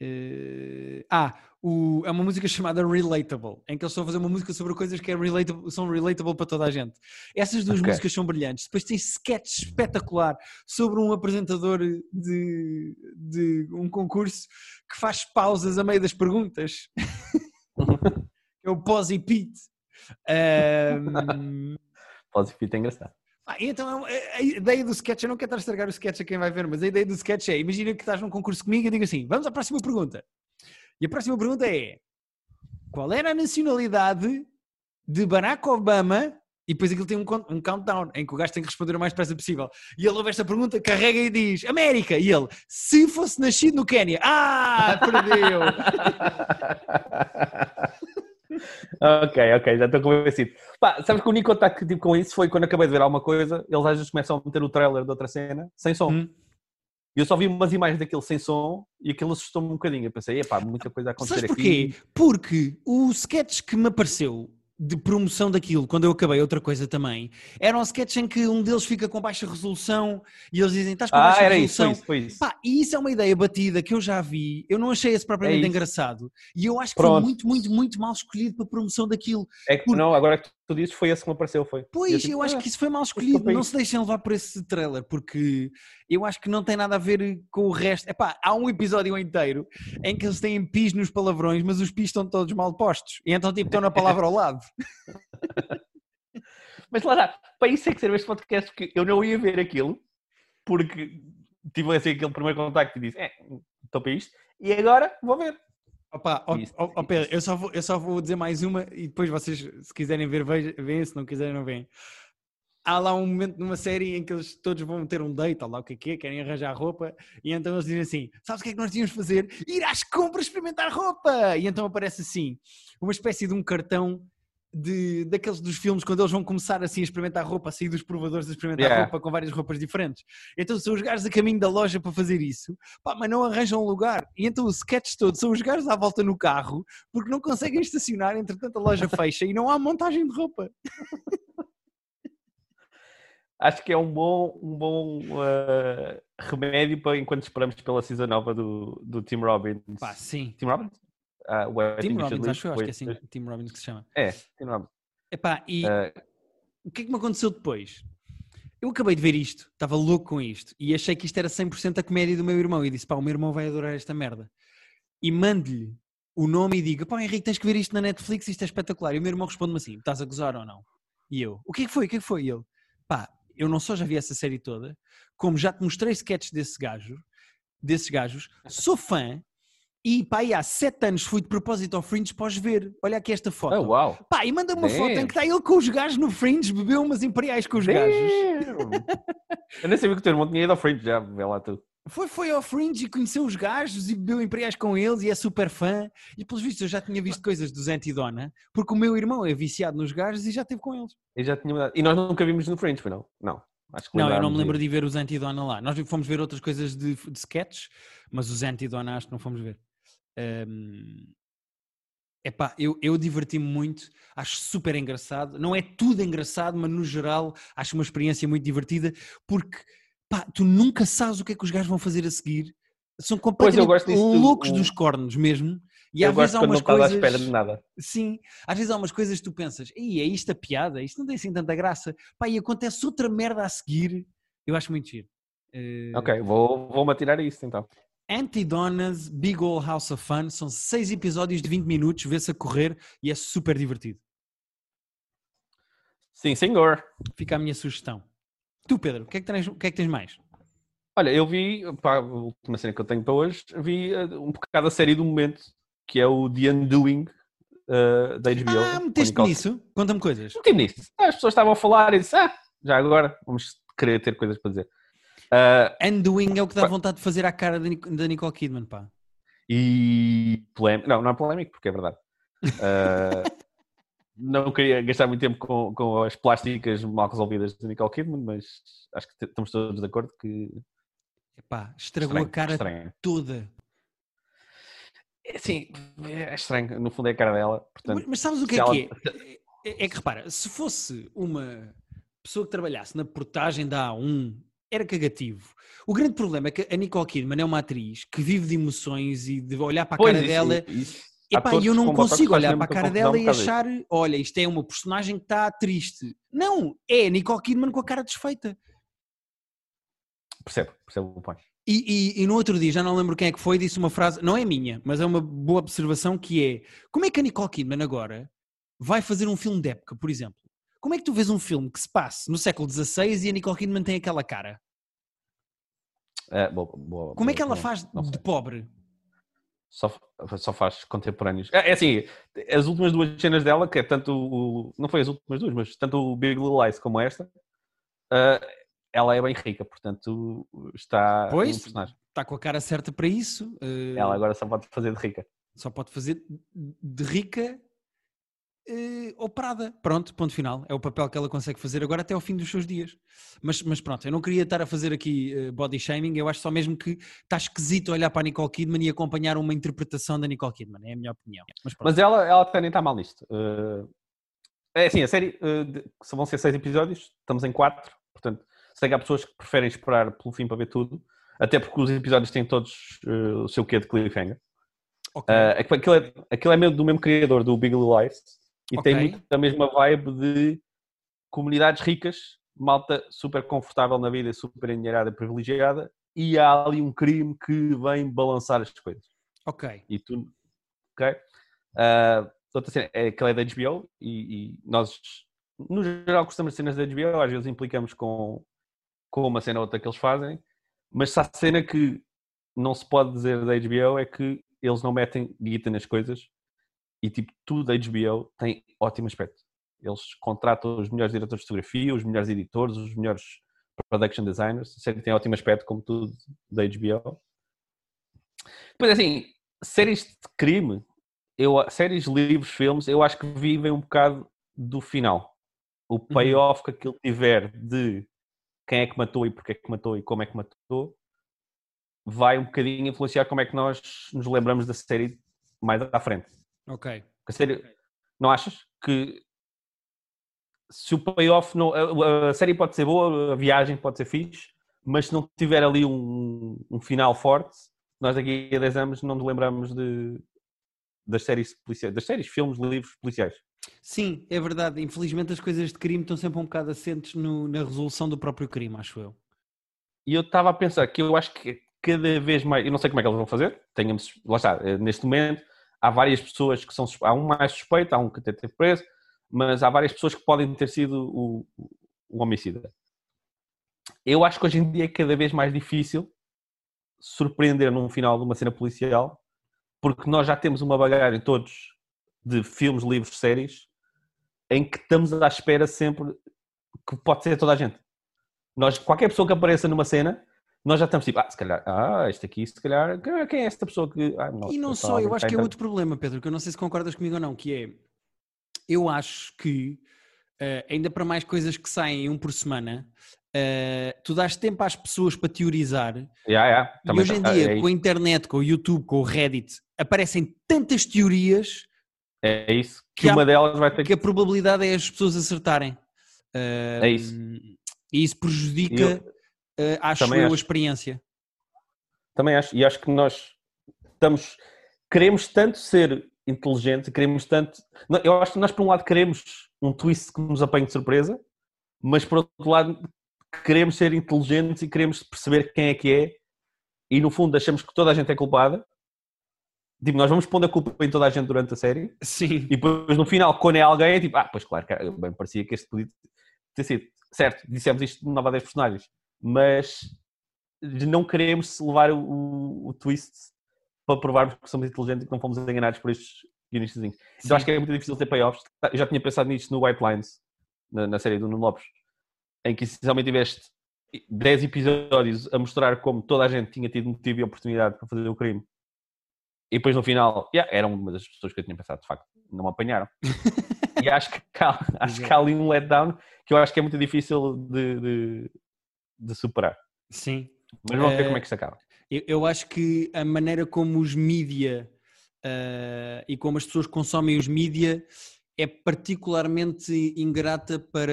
Eh, ah, o- é uma música chamada Relatable, em que eles estão a fazer uma música sobre coisas que é relatable, são relatable para toda a gente. Essas duas Ok. músicas são brilhantes. Depois tem sketch espetacular sobre um apresentador de, de um concurso que faz pausas a meio das perguntas. é o Posy Pete. Ahm, Pode ser engraçado. ah, então, a a ideia do sketch, eu não quero estar a estragar o sketch a quem vai ver, mas a ideia do sketch é: imagina que estás num concurso comigo e digo assim, vamos à próxima pergunta. E a próxima pergunta é: qual era a nacionalidade de Barack Obama? E depois aquilo tem um, um countdown em que o gajo tem que responder o mais depressa possível. E ele ouve esta pergunta, carrega e diz: América! E ele, se fosse nascido no Quénia, ah, perdeu! ok, ok, já estou convencido. Pá, sabes que o único contacto que tive com isso foi quando acabei de ver alguma coisa, eles às vezes começam a meter o trailer de outra cena sem som. Hum. E eu só vi umas imagens daquilo sem som e aquilo assustou-me um bocadinho. Eu pensei, epá, muita coisa a acontecer Sabes aqui. porquê? Porque o sketch que me apareceu de promoção daquilo, quando eu acabei outra coisa também, era um sketch em que um deles fica com baixa resolução e eles dizem, estás com Ah, baixa era isso, resolução. foi isso, foi isso. Pá, e isso é uma ideia batida que eu já vi, eu não achei esse propriamente É isso. engraçado. E eu acho que foi Pronto. muito, muito, muito mal escolhido para a promoção daquilo. É que por- não, agora que tu dizes, foi esse que me apareceu, foi. Pois, eu, tipo, acho ah, que isso foi mal escolhido. Não se deixem levar por esse trailer, porque eu acho que não tem nada a ver com o resto. Epá, há um episódio inteiro em que eles têm pis nos palavrões, mas os pis estão todos mal postos. E então, tipo, estão na palavra ao lado. Mas lá está, para isso é que serve este podcast, porque eu não ia ver aquilo, porque tive assim aquele primeiro contacto e disse, é, estou para isto, e agora vou ver. Opa, ó, ó, ó, Pedro, eu só, vou, eu só vou dizer mais uma e depois vocês, se quiserem ver, veem, se não quiserem, não veem. Há lá um momento numa série em que eles todos vão ter um date, ou lá o que é que é, querem arranjar roupa, e então eles dizem assim: Sabes o que é que nós devíamos fazer? Ir às compras experimentar roupa! E então aparece assim, uma espécie de um cartão de, daqueles dos filmes quando eles vão começar assim a experimentar roupa, a sair dos provadores a experimentar Yeah. roupa com várias roupas diferentes. Então são os gajos a caminho da loja para fazer isso, pá, mas não arranjam lugar. E então o sketch todo são os gajos à volta no carro porque não conseguem estacionar, entretanto a loja fecha e não há montagem de roupa. Acho que é um bom, um bom eh, remédio para enquanto esperamos pela season nova do, do Tim Robbins. Pá, sim. Tim Robbins? Ah, Tim Robbins, acho eu, acho que é assim, Tim Robbins que se chama. É, Tim Robbins. Epá, e Eh, o que é que me aconteceu depois? Eu acabei de ver isto, estava louco com isto e achei que isto era 100% a comédia do meu irmão e disse, pá, o meu irmão vai adorar esta merda. E mande-lhe o nome e diga, pá, Henrique, tens que ver isto na Netflix, isto é espetacular. E o meu irmão responde-me assim, estás a gozar ou não? E eu, o que é que foi? O que é que foi? E ele, pá, eu não só já vi essa série toda, como já te mostrei sketches desse gajo, desses gajos, sou fã e pá, e há sete anos fui de propósito ao Fringe os ver. Olha aqui esta foto. oh, uau! Pá, e manda uma foto em que está ele com os gajos no Fringe, bebeu umas imperiais com os gajos. Damn! Eu nem sabia que o teu irmão tinha ido ao Fringe, já vê lá tu. Foi, foi ao Fringe e conheceu os gajos e bebeu imperiais com eles e é super fã. E pelos vistos eu já tinha visto coisas dos Antidona, porque o meu irmão é viciado nos gajos e já esteve com eles. E já tinha. E nós nunca vimos no Fringe, foi não? Não. Acho que Não, eu não me lembro disso. de ver os Antidona lá. Nós fomos ver outras coisas de, de sketches, mas os Antidona acho que não fomos ver. Hum, Epá, eu, eu diverti-me muito, acho super engraçado. Não é tudo engraçado, mas no geral acho uma experiência muito divertida, porque pá, tu nunca sabes o que é que os gajos vão fazer a seguir. São completamente loucos O- dos cornos mesmo. E às vezes há umas coisas. à espera de nada. Sim, às vezes há umas coisas que tu pensas, Ih, é isto a piada, isto não tem assim tanta graça. Pá, e acontece outra merda a seguir. Eu acho muito giro. Eh, Ok, vou- vou-me atirar a isso então. Antidonas Big Ol' House of Fun são seis episódios de 20 minutos, vê-se a correr e é super divertido. Sim, senhor. Fica a minha sugestão. Tu, Pedro, o que é que tens, o que é que tens mais? Olha, eu vi, pá, a última cena que eu tenho para hoje, vi eh, um bocado a série do momento, que é o The Undoing eh, da HBO. Ah, meteste nisso? Conta-me coisas. Meti nisso. As pessoas estavam a falar e disse, ah, já agora vamos querer ter coisas para dizer. Ah, Undoing é o que dá Pá. vontade de fazer à cara da Nic- da Nicole Kidman, pá. e polémico, não, não é polémico porque é verdade. Ah, não queria gastar muito tempo com, com as plásticas mal resolvidas de Nicole Kidman, mas acho que estamos todos de acordo que Epá, estragou estranho, a cara estranho. toda. É, Sim, é estranho, no fundo é a cara dela, Mas, portanto, mas sabes o que é ela- que é? é? é que repara, se fosse uma pessoa que trabalhasse na portagem da A1, era cagativo. O grande problema é que a Nicole Kidman é uma atriz que vive de emoções e de olhar para a Pois, cara isso- dela. isso- Epá, eu não consigo olhar para a cara dela e achar, olha, isto é uma personagem que está triste. Não, é a Nicole Kidman com a cara desfeita. Percebo, percebo o ponto. E, e- e no outro dia, já não lembro quem é que foi, disse uma frase, não é minha, mas é uma boa observação que é, como é que a Nicole Kidman agora vai fazer um filme de época, por exemplo? Como é que tu vês um filme que se passe no século XVI e a Nicole Kidman tem aquela cara? É, boa- boa- Como é que ela faz de pobre? Só, só faz contemporâneos. É, é assim, as últimas duas cenas dela, que é tanto o. Não foi as últimas duas, mas tanto o Big Little Lies como esta, ah, ela é bem rica, portanto está Pois. um personagem. Está com a cara certa para isso, eh, Ela agora só pode fazer de rica. só pode fazer de rica eh, operada. Pronto, ponto final. É o papel que ela consegue fazer agora até ao fim dos seus dias. Mas, mas pronto, eu não queria estar a fazer aqui eh, body shaming, eu acho só mesmo que está esquisito olhar para a Nicole Kidman e acompanhar uma interpretação da Nicole Kidman, é a minha opinião. Mas pronto. Mas ela, ela nem está mal nisto. Ah, é assim, a série uh, de- só vão ser seis episódios, estamos em quatro, portanto, sei que há pessoas que preferem esperar pelo fim para ver tudo, até porque os episódios têm todos uh, o seu quê de cliffhanger. Ok. Uh, aquilo, é, aquilo é mesmo do mesmo criador do Big Little Lies e Ok. tem muito a mesma vibe de comunidades ricas, malta super confortável na vida, super endinheirada, privilegiada, e há ali um crime que vem balançar as coisas. ok. E tu, ok? Uh, outra cena, é aquela é da HBO e, e nós, no geral, gostamos de cenas da HBO, às vezes implicamos com, com uma cena ou outra que eles fazem, mas se há cena que não se pode dizer da HBO é que eles não metem guita nas coisas e tipo, tudo da HBO tem ótimo aspecto. Eles contratam os melhores diretores de fotografia, os melhores editores, os melhores production designers, a série tem ótimo aspecto como tudo da HBO. Depois assim, séries de crime, eu, séries, livros, filmes, eu acho que vivem um bocado do final. O payoff que aquilo tiver de quem é que matou e porque é que matou e como é que matou, vai um bocadinho influenciar como é que nós nos lembramos da série mais à frente. Ok. A série, não achas que se o payoff não, a, a série pode ser boa, a viagem pode ser fixe, mas se não tiver ali um, um final forte, nós daqui a 10 anos não nos lembramos de, das séries policiais, das séries, filmes, livros policiais. Sim, é verdade. Infelizmente as coisas de crime estão sempre um bocado assentes no- na resolução do próprio crime, acho eu. E eu estava a pensar que eu acho que cada vez mais, eu não sei como é que eles vão fazer, tenhamos, lá está, eh, neste momento há várias pessoas que são, há um mais suspeito, há um que até teve preso, mas há várias pessoas que podem ter sido o, o homicida. Eu acho que hoje em dia é cada vez mais difícil surpreender num final de uma cena policial, porque nós já temos uma bagagem todos de filmes, livros, séries, em que estamos à espera sempre que pode ser toda a gente. Nós, qualquer pessoa que apareça numa cena, nós já estamos tipo, ah, se calhar, ah, este aqui, se calhar, quem é esta pessoa que. Ah, E não está só, eu acho que é então. outro problema, Pedro, que eu não sei se concordas comigo ou não, que é, eu acho que, eh, ainda para mais coisas que saem um por semana, eh, tu dás tempo às pessoas para teorizar, Yeah, yeah, e hoje em tá- dia, é, com a internet, com o YouTube, com o Reddit, aparecem tantas teorias é isso. Que, que há- uma delas vai ter que a probabilidade é as pessoas acertarem. Eh, É isso. E isso prejudica, Eu- eh, acho também eu, a acho. experiência. Também acho. E acho que nós estamos. queremos tanto ser inteligente, queremos tanto. Eu acho que nós, por um lado, queremos um twist que nos apanhe de surpresa, mas por outro lado, queremos ser inteligentes e queremos perceber quem é que é, e no fundo achamos que toda a gente é culpada. Tipo, nós vamos pondo a culpa em toda a gente durante a série, Sim. e depois no final, quando é alguém, é tipo, ah, pois claro, bem parecia que este podia ter sido. Certo, dissemos isto de 9 a 10 personagens, mas não queremos levar o, o, o twist para provarmos que somos inteligentes e que não fomos enganados por estes guionistas. Então acho que é muito difícil ter payoffs. Eu já tinha pensado nisto no White Lines, na, na série do Nuno Lopes, em que essencialmente tiveste 10 episódios a mostrar como toda a gente tinha tido motivo e oportunidade para fazer o crime. E depois no final, yeah, eram uma das pessoas que eu tinha pensado, de facto, não me apanharam. e acho que, há, acho que há ali um letdown que eu acho que é muito difícil de, de, de superar. Sim. Mas vamos ver Eh, como é que isto acaba. Eu, eu acho que a maneira como os mídia eh, e como as pessoas consomem os mídia é particularmente ingrata para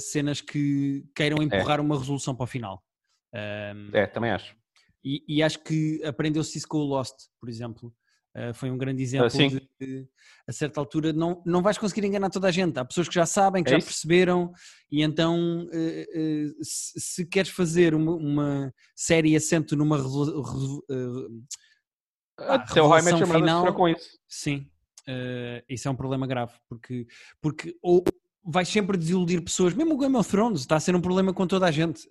cenas que queiram empurrar uma resolução para o final. Um, É, também acho. e, e acho que aprendeu-se isso com o Lost, por exemplo. Uh, foi um grande exemplo sim. de, de, a certa altura, não, não vais conseguir enganar toda a gente. Há pessoas que já sabem, que É já isso. perceberam, e então, uh, uh, se, se queres fazer uma, uma série assento numa resolu- resolu- uh, Ah, final- com isso. Sim, eh, isso é um problema grave, porque, porque ou vais sempre desiludir pessoas, mesmo o Game of Thrones está a ser um problema com toda a gente.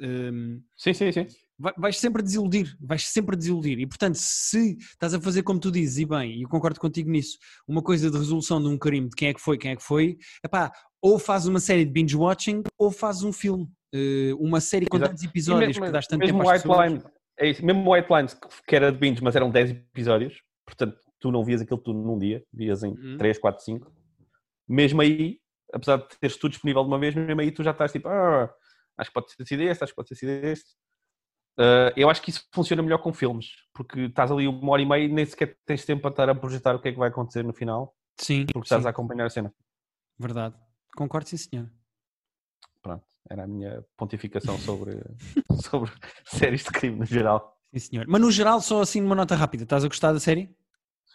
Sim, sim, sim. Vai- vais sempre desiludir, vais sempre desiludir. E portanto, se estás a fazer como tu dizes, e bem, e eu concordo contigo nisso, uma coisa de resolução de um crime, de quem é que foi, quem é que foi, epá, ou fazes uma série de binge-watching, ou fazes um filme. Eh, uma série com Exato. tantos episódios mesmo, que dás tanto mesmo tempo às White é isso, mesmo White Lines, que- era de binge, mas eram 10 episódios, portanto, tu não vias aquilo tudo num dia, vias em Uhum. 3, 4, 5. Mesmo aí, apesar de teres tudo disponível de uma vez, mesmo aí tu já estás tipo, ah, acho que pode ter sido este, acho que pode ter sido este. Ah, eu acho que isso funciona melhor com filmes, porque estás ali uma hora e meia e nem sequer tens tempo para estar a projetar o que é que vai acontecer no final, Sim, porque estás sim, a acompanhar a cena. verdade. Concordo, sim, senhor. Pronto, era a minha pontificação sobre, sobre séries de crime no geral. Sim, senhor. Mas no geral, só assim numa nota rápida, estás a gostar da série?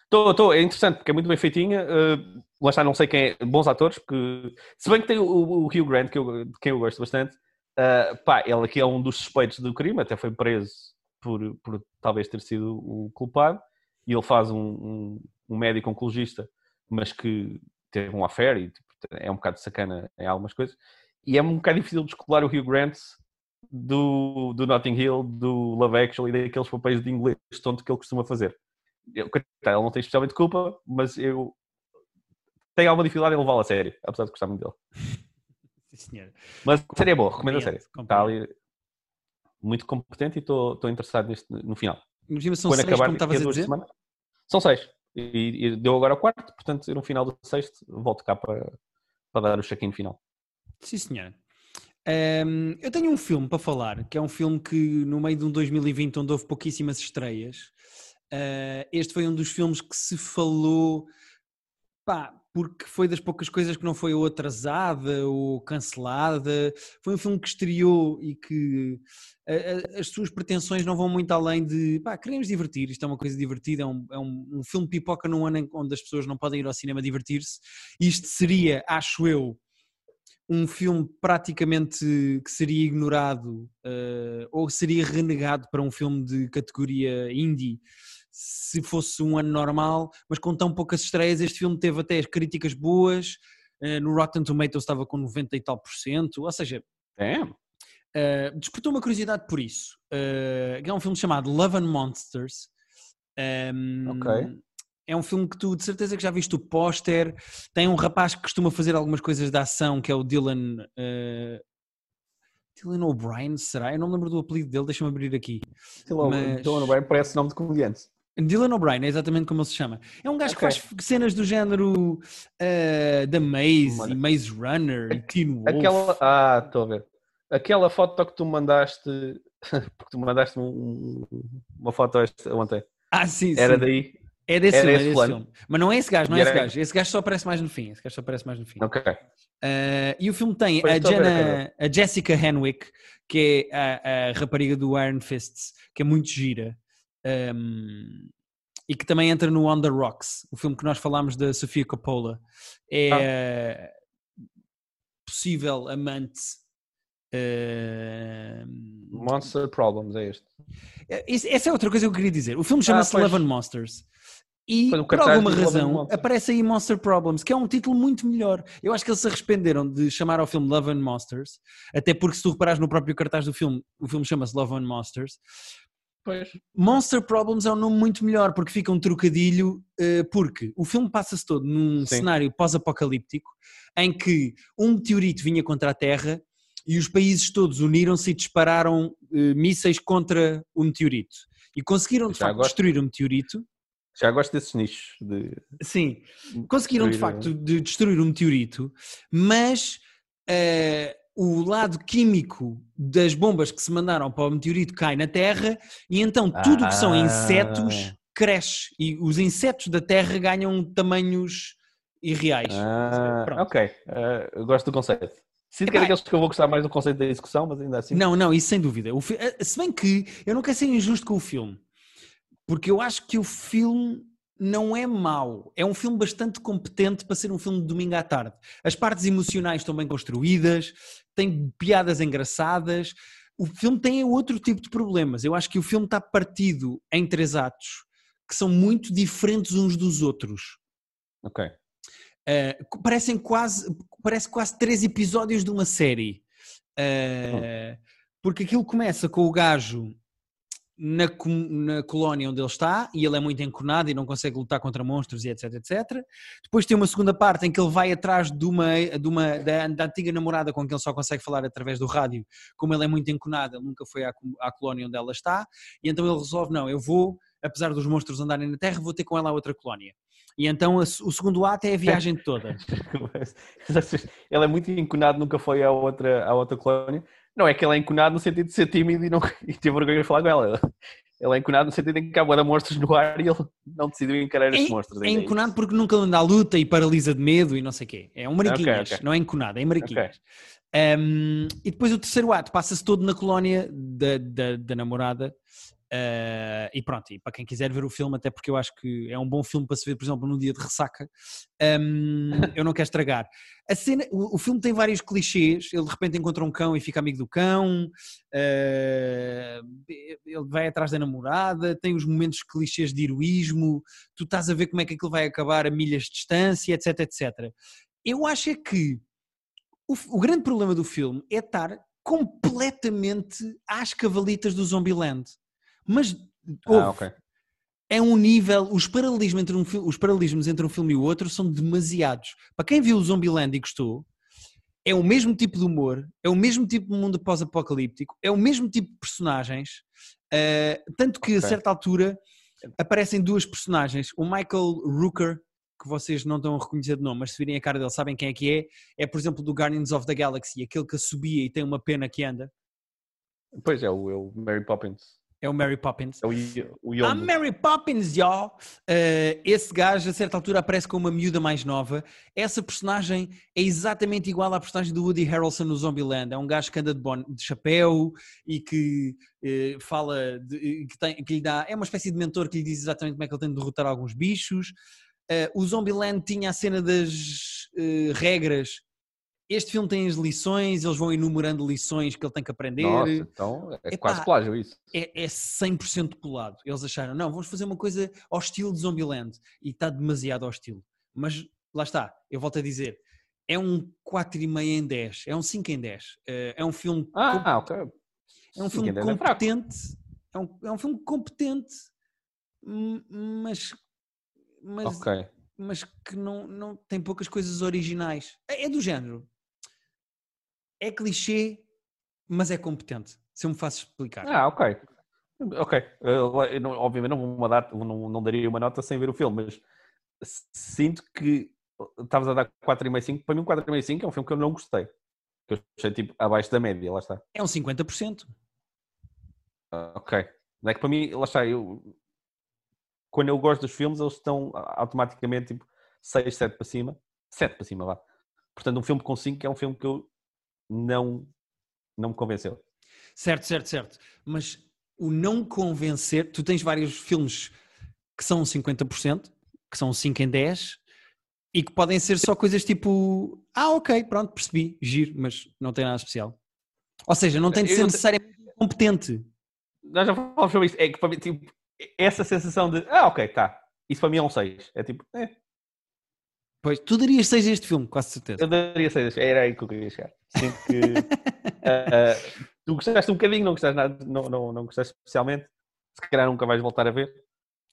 Estou, estou, é interessante porque é muito bem feitinha. Uh, lá está, não sei quem é, bons atores, porque se bem que tem o, o Hugh Grant, que eu, de quem eu gosto bastante, uh, pá, ele aqui é um dos suspeitos do crime, até foi preso por, por talvez ter sido o culpado, e ele faz um, um, um médico oncologista, mas que teve um affair e tipo, é um bocado sacana em algumas coisas, e é um bocado difícil descolar o Hugh Grant do, do Notting Hill, do Love Actually, daqueles papéis de inglês tonto que ele costuma fazer. Coitado, ele não tem especialmente culpa, mas eu tenho alguma dificuldade em levá-lo a sério, apesar de gostar muito dele. Sim, senhor. Mas a série é boa, recomendo a série. Está ali muito competente e estou interessado neste, no final. Filmes são Quando seis, acabar, como estavas a duas dizer? semanas. São seis. E, e deu agora o quarto, portanto, no final do sexto, volto cá para, para dar o check-in final. Sim, senhor. Ahm, eu tenho um filme para falar, que é um filme que no meio de um 2020 onde houve pouquíssimas estreias, ah, este foi um dos filmes que se falou, pá, porque foi das poucas coisas que não foi ou atrasada ou cancelada. Foi um filme que estreou e que ah, ah, as suas pretensões não vão muito além de, pá, queremos divertir, isto é uma coisa divertida, é um, é um, um filme pipoca num ano onde as pessoas não podem ir ao cinema divertir-se. Isto seria, acho eu, um filme praticamente que seria ignorado eh, ou seria renegado para um filme de categoria indie se fosse um ano normal, mas com tão poucas estreias, este filme teve até as críticas boas, eh, no Rotten Tomatoes estava com 90 e tal por cento, ou seja, É, Uh, despertou uma curiosidade por isso. Uh, é um filme chamado Love and Monsters. Um, Ok. É um filme que tu de certeza que já viste o póster. Tem um rapaz que costuma fazer algumas coisas de ação, que é o Dylan. uh, Dylan O'Brien, será? Eu não me lembro do apelido dele, deixa-me abrir aqui. Mas- Dylan O'Brien parece nome de comediante. Dylan O'Brien, é exatamente como ele se chama. É um gajo Ok. que faz cenas do género uh, da Maze Mano. e Maze Runner e Teen Wolf. Aquela, ah, estou a ver. Aquela foto que tu mandaste, porque tu mandaste um- uma foto esta ontem, Ah, sim, era sim. daí. É desse Era filme, é esse desse fulano. filme. Mas não é esse gajo, não é esse era- gajo. Esse gajo só aparece mais no fim. Esse gajo só aparece mais no fim. Ok. Ah, e o filme tem Pois a, estou a Jenna, a Jessica Henwick, que é a, a rapariga do Iron Fists, que é muito gira. Ahm, e que também entra no On the Rocks, o filme que nós falámos da Sofia Coppola. É possível amante. eh, Monster Problems, é este. é- Essa é outra coisa que eu queria dizer. O filme chama-se Ah. Love and Monsters. E por alguma razão aparece aí Monster Problems, que é um título muito melhor. Eu acho que eles se arrependeram de chamar ao filme Love and Monsters, até porque se tu reparares no próprio cartaz do filme, o filme chama-se Love and Monsters. Pois. Monster Problems é um nome muito melhor porque fica um trocadilho, eh, porque o filme passa-se todo num Sim. cenário pós-apocalíptico em que um meteorito vinha contra a Terra e os países todos uniram-se e dispararam eh, mísseis contra o meteorito. E conseguiram de Já facto gosto. destruir o meteorito. Já gosto desses nichos de. Sim, conseguiram de Destruir, facto de destruir o meteorito, mas eh, o lado químico das bombas que se mandaram para o meteorito cai na Terra e então tudo o que são Ah. insetos cresce e os insetos da Terra ganham tamanhos irreais. Ah, Pronto. ok. Ah, eu gosto do conceito. Sinto que é daqueles que eu vou gostar mais do conceito da execução, mas ainda assim. Não, não, isso sem dúvida. O fi- eh, Se bem que eu não quero ser injusto com o filme, porque eu acho que o filme não é mau. É um filme bastante competente para ser um filme de domingo à tarde. As partes emocionais estão bem construídas, tem piadas engraçadas. O filme tem outro tipo de problemas. Eu acho que o filme está partido em três atos que são muito diferentes uns dos outros. Ok. Uh, parecem quase, parece quase três episódios de uma série. Uh, porque aquilo começa com o gajo na, na colónia onde ele está e ele é muito encornado e não consegue lutar contra monstros e etc, etc. Depois tem uma segunda parte em que ele vai atrás de uma, de uma da, da antiga namorada com quem ele só consegue falar através do rádio. Como ele é muito encornado, ele nunca foi à, à colónia onde ela está e então ele resolve, não, eu vou, apesar dos monstros andarem na Terra, vou ter com ela a outra colónia. E então o segundo ato é a viagem toda. ele é muito enconado, nunca foi à outra, à outra colónia. Não é que ele é enconado no sentido de ser tímido e, não, e ter vergonha de falar com ela. Ele é enconado no sentido em que há de monstros no ar e ele não decidiu encarar esses monstros. É isso. enconado porque nunca anda à luta e paralisa de medo e não sei o quê. É um mariquinhas, Ok, ok. não é enconado, é mariquinhas. Um, e depois o terceiro ato passa-se todo na colónia da, da, da namorada. Uh, e pronto, e para quem quiser ver o filme, até porque eu acho que é um bom filme para se ver, por exemplo, num dia de ressaca, um, eu não quero estragar. A cena, o, o filme tem vários clichês. Ele de repente encontra um cão e fica amigo do cão, uh, ele vai atrás da namorada, tem os momentos clichês de heroísmo, tu estás a ver como é que aquilo vai acabar a milhas de distância, etc, etc. Eu acho é que o, o grande problema do filme é estar completamente às cavalitas do Zombieland. Mas Ah, ouve, ok. é um nível, os paralelismos, entre um, os paralelismos entre um filme e o outro são demasiados. Para quem viu o Zombieland e gostou, é o mesmo tipo de humor, é o mesmo tipo de mundo pós-apocalíptico, é o mesmo tipo de personagens, eh, tanto que a Ok. certa altura aparecem duas personagens, o Michael Rooker, que vocês não estão a reconhecer de nome, mas se virem a cara dele sabem quem é que é, é por exemplo do Guardians of the Galaxy, aquele que subia e tem uma pena que anda, Pois é, o, é o Mary Poppins. É o Mary Poppins. É o, o Yondu. Mary Poppins, y'all! Uh, esse gajo, a certa altura, aparece com uma miúda mais nova. Essa personagem é exatamente igual à personagem do Woody Harrelson no Zombieland. É um gajo que anda de, bon- de chapéu e que eh, fala, de- que, tem- que lhe dá. É uma espécie de mentor que lhe diz exatamente como é que ele tem de derrotar alguns bichos. Uh, o Zombieland tinha a cena das eh, regras. Este filme tem as lições, eles vão enumerando lições que ele tem que aprender Nossa, então é Epá, quase plágio isso. é, é 100% colado. Eles acharam, não, vamos fazer uma coisa ao estilo de Zombieland. E está demasiado ao estilo. Mas lá está, eu volto a dizer, é um 4,5 em 10, é um 5 em 10. Eh, É um filme, Ah, ok. é um filme é competente, é um, é um filme competente, mas, mas, Ok. mas que não, não tem poucas coisas originais. É, é do género. É clichê, mas é competente. Se eu me faço explicar. Ah, ok. Ok. Eu, não- obviamente não, vou dar, não, não daria uma nota sem ver o filme, mas sinto que estavas a dar 4,5, 5. Para mim, um 4,5, 5 é um filme que eu não gostei. Que eu achei tipo abaixo da média, lá está. É um 50%. Ah, ok. Não é que para mim, lá está, eu quando eu gosto dos filmes, eles estão automaticamente tipo 6, 7 para cima. 7 para cima, vá. Portanto, um filme com 5 é um filme que eu não, não me convenceu. Certo, certo, certo. Mas o não convencer, tu tens vários filmes que são 50%, que são 5 em 10, e que podem ser só coisas tipo, ah, ok, pronto, percebi, giro, mas não tem nada especial. Ou seja, não tem de ser necessariamente competente. Nós já falamos sobre isso. É que para mim, tipo, essa sensação de, ah, ok, tá. Isso para mim é um 6. É tipo, é, Pois, tu darias 6 a este filme, quase certeza. eu daria 6. Era aí que eu queria chegar. Sinto que ah, tu gostaste um bocadinho, não gostaste nada, não, não, não gostaste especialmente. Se calhar nunca vais voltar a ver.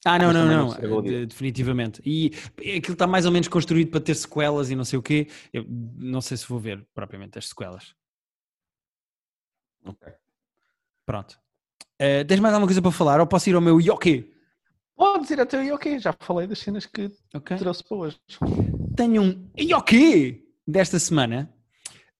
Ah, não, não, não, não definitivamente. E aquilo está mais ou menos construído para ter sequelas e não sei o quê. Eu não sei se vou ver propriamente as sequelas. Ok. Pronto. Eh, tens mais alguma coisa para falar ou posso ir ao meu Yoki? Podes ir até aí, ok. Já falei das cenas que Ok. trouxe para hoje. Tenho um Yoki desta semana.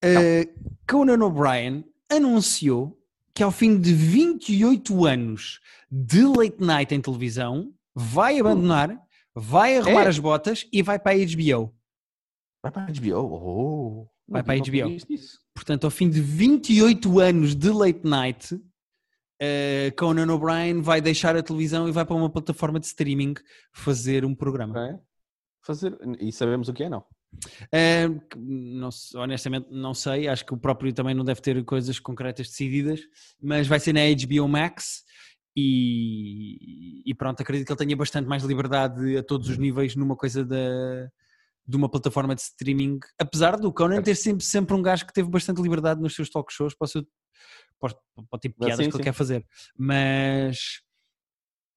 Eh, Conan O'Brien anunciou que ao fim de 28 anos de late night em televisão vai abandonar, vai arrumar É? as botas e vai para a HBO. Vai para a HBO. Oh, Vai para a HBO. Portanto, ao fim de 28 anos de late night, eh, Conan O'Brien vai deixar a televisão e vai para uma plataforma de streaming fazer um programa. Ok. Fazer... E sabemos o que é, não? Não honestamente, não sei. Acho que o próprio também não deve ter coisas concretas decididas, mas vai ser na HBO Max. E, e pronto, acredito que ele tenha bastante mais liberdade a todos os níveis numa coisa da, de uma plataforma de streaming. Apesar do Conan ter sempre, sempre um gajo que teve bastante liberdade nos seus talk shows para o, seu, para, o- para o tipo de Ah, piadas sim, que ele sim. quer fazer. Mas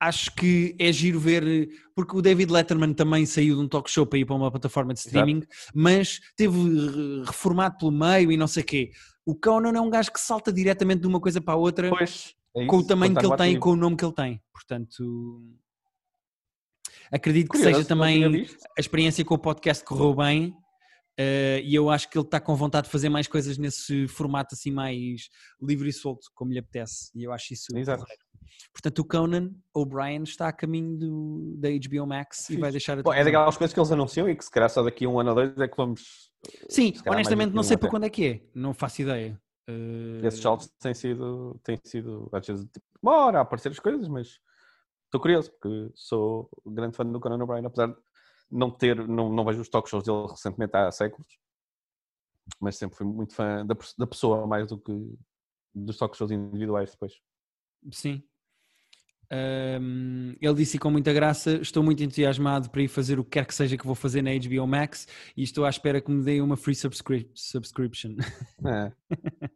acho que é giro ver, porque o David Letterman também saiu de um talk show para ir para uma plataforma de streaming, mas teve re- reformado pelo meio e não sei o quê. O Conan é um gajo que salta diretamente de uma coisa para a outra Pois. é com o tamanho que ele tem e com o nome que ele tem. Portanto, acredito que Curioso, seja também a experiência com o podcast correu bem. eh, e eu acho que ele está com vontade de fazer mais coisas nesse formato assim mais livre e solto, como lhe apetece. E eu acho isso Exato. porreiro. Portanto, o Conan O'Brien está a caminho do, da HBO Max e vai deixar a Bom, é daquelas coisas que eles anunciam e que se calhar só daqui a um ano ou dois é que vamos. Sim, honestamente não sei para quando é que é, não faço ideia. Eh, Esses saltos têm sido, têm sido às vezes, tipo, demora a aparecer as coisas, mas estou curioso porque sou grande fã do Conan O'Brien, apesar de não ter, não, não vejo os talk shows dele recentemente há séculos, mas sempre fui muito fã da, da pessoa mais do que dos talk shows individuais depois. Sim. Ahm, ele disse com muita graça: Estou muito entusiasmado para ir fazer o que quer que seja que vou fazer na HBO Max e estou à espera que me deem uma free subscri- subscription. É.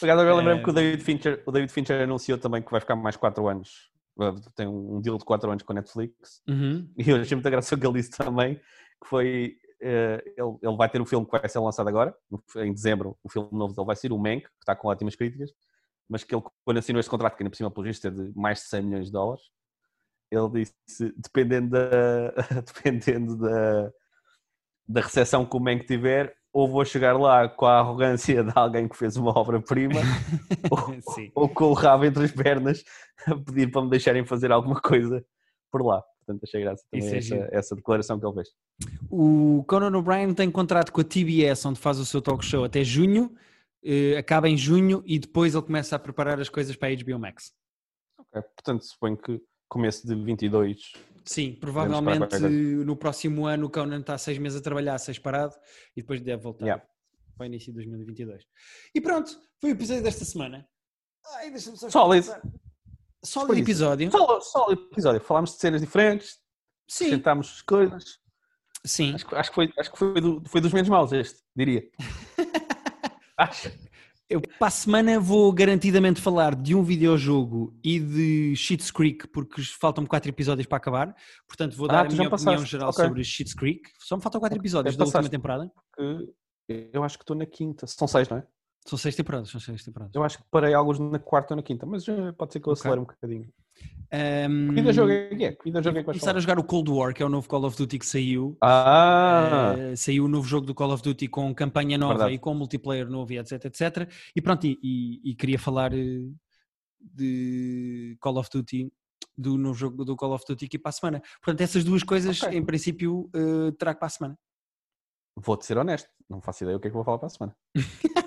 Por acaso, eu lembrei-me É. que o David, Fincher, o David Fincher anunciou também que vai ficar mais 4 anos. Tem um deal de 4 anos com a Netflix. Uhum. E eu achei muita graça o que ele disse também, que foi, eh, ele, ele vai ter um filme que vai ser lançado agora, em dezembro, o filme novo dele vai ser o Mank, que está com ótimas críticas, mas que ele, quando assinou este contrato, que ainda por cima, pelo visto, é de mais de 100 milhões de dólares, ele disse, dependendo da, dependendo da, da recepção que o Mank tiver, ou vou chegar lá com a arrogância de alguém que fez uma obra-prima, ou, ou com o rabo entre as pernas a pedir para me deixarem fazer alguma coisa por lá. Portanto, achei graça também é essa, essa declaração que ele fez. O Conan O'Brien tem contrato com a TBS, onde faz o seu talk show até junho, eh, acaba em junho e depois ele começa a preparar as coisas para a HBO Max. Ok, Portanto, suponho que começo de 22. Sim, provavelmente no próximo ano o Conan está seis meses a trabalhar, seis parado e depois deve voltar Yeah. para o início de 2022. E pronto, foi o episódio desta semana. Ai, só Sólido. Sólido episódio. Só, só o episódio. Falámos de cenas diferentes, Sim, coisas. sim. Acho, que- acho que, foi, acho que foi, do- foi dos menos maus este, diria. Eu para a semana vou garantidamente falar de um videojogo e de Schitt's Creek, porque faltam quatro episódios para acabar. Portanto, vou Ah, dar a minha passaste. opinião geral Ok. sobre Schitt's Creek. Só me faltam quatro episódios da última passaste. temporada. que eu acho que estou na quinta. São seis, não é? São seis temporadas, são seis temporadas. Eu acho que parei alguns na quarta ou na quinta, mas pode ser que eu Ok. acelere um bocadinho. Ahm, Que videojogo é que é? Que videojogo é que vais começar a jogar o Cold War, que é o novo Call of Duty que saiu. Ah! Uh, saiu o novo jogo do Call of Duty com campanha nova Verdade. e com multiplayer novo e etc, etc. E pronto, e, e- e queria falar uh, de Call of Duty, do novo jogo do Call of Duty aqui para a semana. Portanto, essas duas coisas, Ok. em princípio, uh, trago para a semana. Vou-te ser honesto, não faço ideia o que é que vou falar para a semana.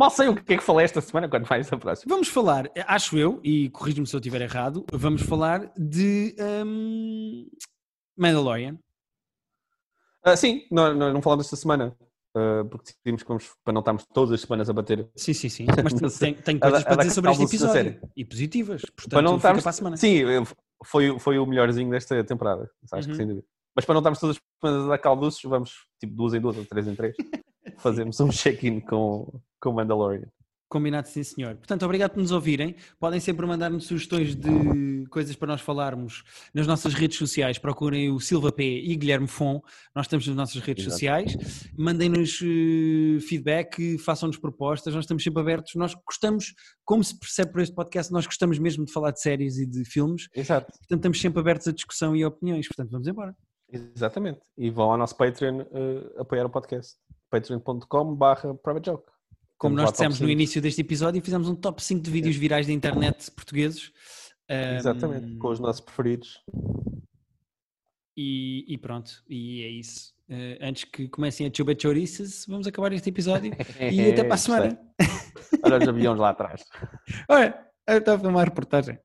Mal sei o que é que falei esta semana, quando vai esta próxima. Vamos falar, acho eu, e corrijo-me se eu estiver errado, vamos falar de um, Mandalorian. Uh, sim, nós, nós não falamos esta semana. Uh, porque decidimos que vamos, para não estarmos todas as semanas a bater. Sim, sim, sim. Mas tenho, tenho coisas para dizer sobre este episódio. E positivas. Portanto, para não estarmos, para a semana. Sim, foi, foi o melhorzinho desta temporada. Acho uhum. que sem dúvida. Mas para não estarmos todas as semanas a dar calduços, vamos tipo duas em duas ou três em três. Fazemos um check-in com, com Mandalorian. Combinado, sim, senhor. Portanto, obrigado por nos ouvirem. Podem sempre mandar-nos sugestões de coisas para nós falarmos nas nossas redes sociais. Procurem o Silva P e Guilherme Fon. Nós estamos nas nossas redes Exato. sociais. Mandem-nos uh, feedback, façam-nos propostas. Nós estamos sempre abertos. Nós gostamos, como se percebe por este podcast, nós gostamos mesmo de falar de séries e de filmes. Exato. Portanto, estamos sempre abertos a discussão e a opiniões. Portanto, vamos embora. Exatamente. E vão ao nosso Patreon uh, apoiar o podcast. patreon.com.br privatejoke. Como nós dissemos no início deste episódio, fizemos um top 5 de vídeos virais da internet portugueses. Exatamente, um, com os nossos preferidos. E, e pronto, e é isso. Uh, antes que comecem a chover chouriças, vamos acabar este episódio e até para a semana. Olha os aviões lá atrás. Olha, eu estava a filmar a reportagem.